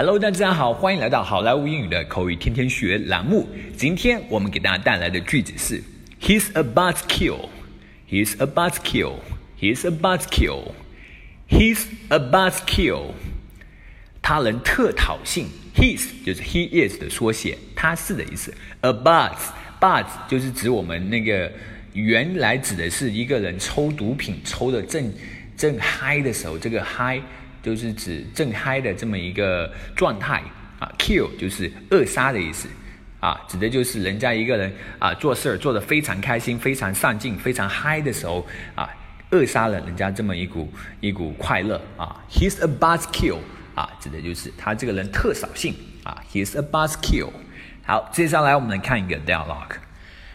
Hello，大家好，欢迎来到好莱坞英语的口语天天学栏目。今天我们给大家带来的句子是：He's a buzzkill. He's a buzzkill. He's a buzzkill. He's a buzzkill. 他人特讨性，his 就是 he is 的缩写，他是的意思。A buzz buzz 就是指我们那个原来指的是一个人抽毒品抽的正正嗨的时候，这个嗨。就是指正嗨的这么一个状态啊，kill 就是扼杀的意思啊，指的就是人家一个人啊做事做得非常开心、非常上进、非常嗨的时候啊，扼杀了人家这么一股一股快乐啊。He's a buzzkill 啊，指的就是他这个人特扫兴啊。He's a buzzkill。好，接下来我们来看一个 dialogue。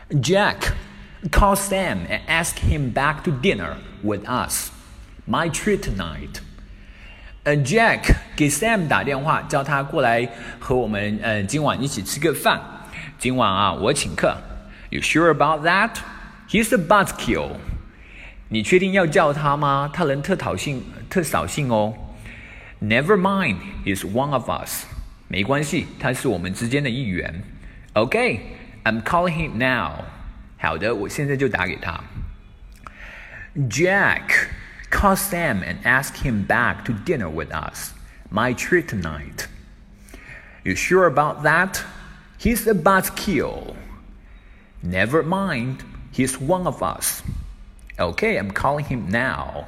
Jack call Sam and ask him back to dinner with us. My treat tonight. 呃，Jack 给 Sam 打电话，叫他过来和我们呃今晚一起吃个饭。今晚啊，我请客。You sure about that? He's a buzzkill. 你确定要叫他吗？他人特讨性，特扫兴哦。Never mind, he's one of us. 没关系，他是我们之间的一员。Okay, I'm calling him now. 好的，我现在就打给他。Jack. Call Sam and ask him back to dinner with us. My treat tonight. You sure about that? He's a buzzkill. Never mind, he's one of us. Okay, I'm calling him now.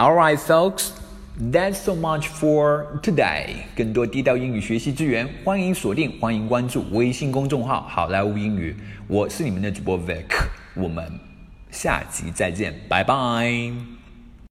Alright, folks, that's so much for today. 更多地道英语学习资源，欢迎锁定，欢迎关注微信公众号“好莱坞英语”。我是你们的主播 Vic，我们下集再见，拜拜。